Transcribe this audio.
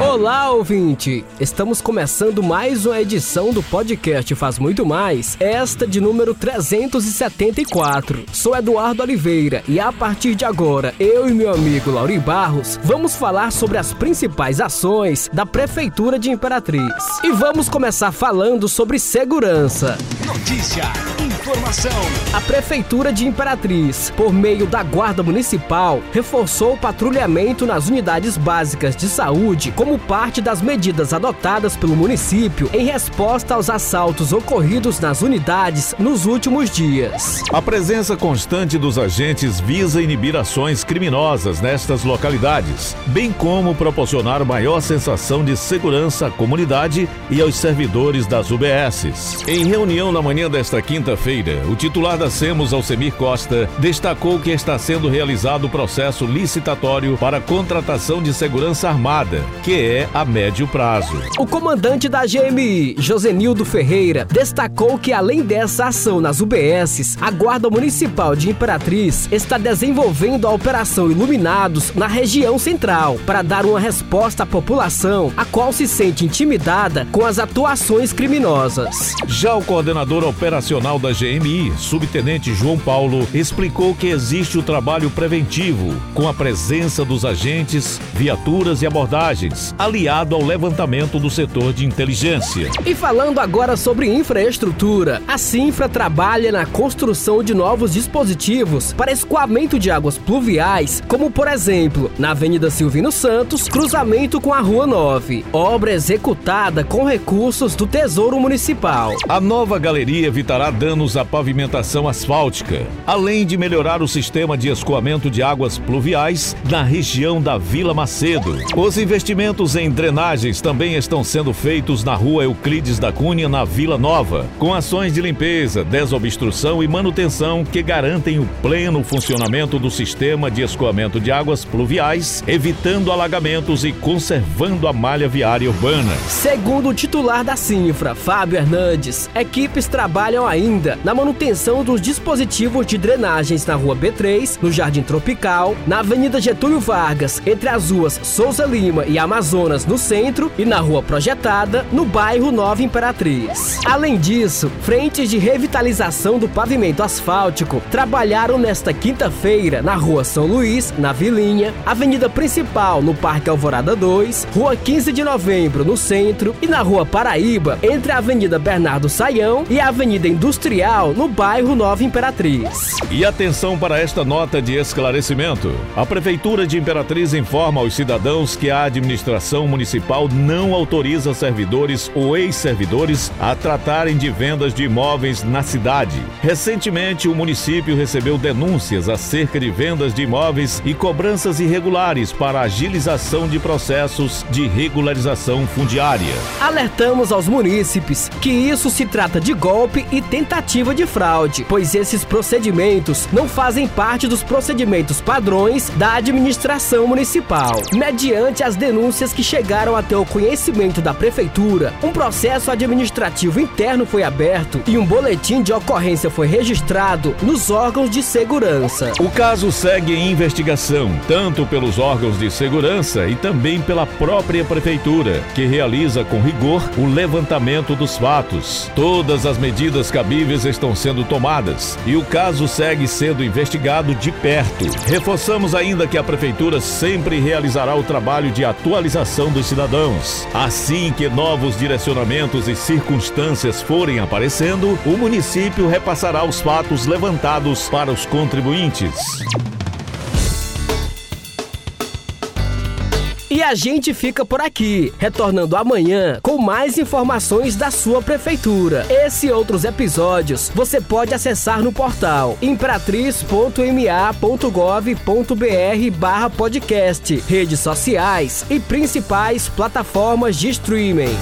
Olá, ouvinte! Estamos começando mais uma edição do podcast Faz Muito Mais, esta de número 374. Sou Eduardo Oliveira e a partir de agora, eu e meu amigo Lauri Barros vamos falar sobre as principais ações da Prefeitura de Imperatriz. E vamos começar falando sobre segurança. Notícia, informação. A Prefeitura de Imperatriz, por meio da Guarda Municipal, reforçou o patrulhamento nas unidades básicas de saúde como parte das medidas adotadas pelo município em resposta aos assaltos ocorridos nas unidades nos últimos dias. A presença constante dos agentes visa inibir ações criminosas nestas localidades, bem como proporcionar maior sensação de segurança à comunidade e aos servidores das UBSs. Em reunião na manhã desta quinta-feira, o titular da SEMOS, Alcemir Costa, destacou que está sendo realizado o processo licitatório para contratação de segurança armada, que é a médio prazo. O comandante da GMI, Josenildo Ferreira, destacou que além dessa ação nas UBSs, a Guarda Municipal de Imperatriz está desenvolvendo a Operação Iluminados na região central para dar uma resposta à população, a qual se sente intimidada com as atuações criminosas. Já o coordenador operacional da GMI, subtenente João Paulo, explicou que existe o trabalho preventivo, com a presença dos agentes, viaturas e abordagens, aliado ao levantamento do setor de inteligência. E falando agora sobre infraestrutura, a Sinfra trabalha na construção de novos dispositivos para escoamento de águas pluviais, como por exemplo, na Avenida Silvino Santos, cruzamento com a Rua 9, obra executada com recursos do Tesouro Municipal. A nova galeria evitará danos à pavimentação asfáltica, além de melhorar o sistema de escoamento de águas pluviais na região da Vila Macedo. Os investimentos em drenagens também estão sendo feitos na rua Euclides da Cunha, na Vila Nova, com ações de limpeza, desobstrução e manutenção que garantem o pleno funcionamento do sistema de escoamento de águas pluviais, evitando alagamentos e conservando a malha viária urbana. Segundo o titular da Sinfra, Fábio Hernandes, equipes trabalham ainda na manutenção dos dispositivos de drenagens na Rua B3, no Jardim Tropical, na Avenida Getúlio Vargas, entre as ruas Souza Lima e Amazonas, no centro, e na Rua Projetada, no bairro Nova Imperatriz. Além disso, frentes de revitalização do pavimento asfáltico trabalharam nesta quinta-feira na Rua São Luís, na Vilinha, Avenida Principal, no Parque Alvorada 2, Rua 15 de Novembro, no centro, e na Rua Paraíba, entre a Avenida Bernardo Saião e a Avenida Industrial, no bairro Nova Imperatriz. E atenção para esta nota de esclarecimento. A Prefeitura de Imperatriz informa aos cidadãos que a administração municipal não autoriza servidores ou ex-servidores a tratarem de vendas de imóveis na cidade. Recentemente, o município recebeu denúncias acerca de vendas de imóveis e cobranças irregulares para agilização de processos de regularização fundiária. Alertamos aos munícipes que isso se trata de golpe e tentativa de fraude, pois esses procedimentos não fazem parte dos procedimentos padrões da administração municipal. Mediante as denúncias que chegaram até o conhecimento da prefeitura, um processo administrativo interno foi aberto e um boletim de ocorrência foi registrado nos órgãos de segurança. O caso segue em investigação, tanto pelos órgãos de segurança e também pela própria prefeitura, que realiza com rigor o levantamento dos fatos. Todas as medidas cabíveis estão sendo tomadas e o caso segue sendo investigado de perto. Reforçamos ainda que a prefeitura sempre realizará o trabalho de atualização dos cidadãos. Assim que novos direcionamentos e circunstâncias forem aparecendo, o município repassará os fatos levantados para os contribuintes. E a gente fica por aqui, retornando amanhã com mais informações da sua prefeitura. Esse e outros episódios você pode acessar no portal imperatriz.ma.gov.br barra podcast, redes sociais e principais plataformas de streaming.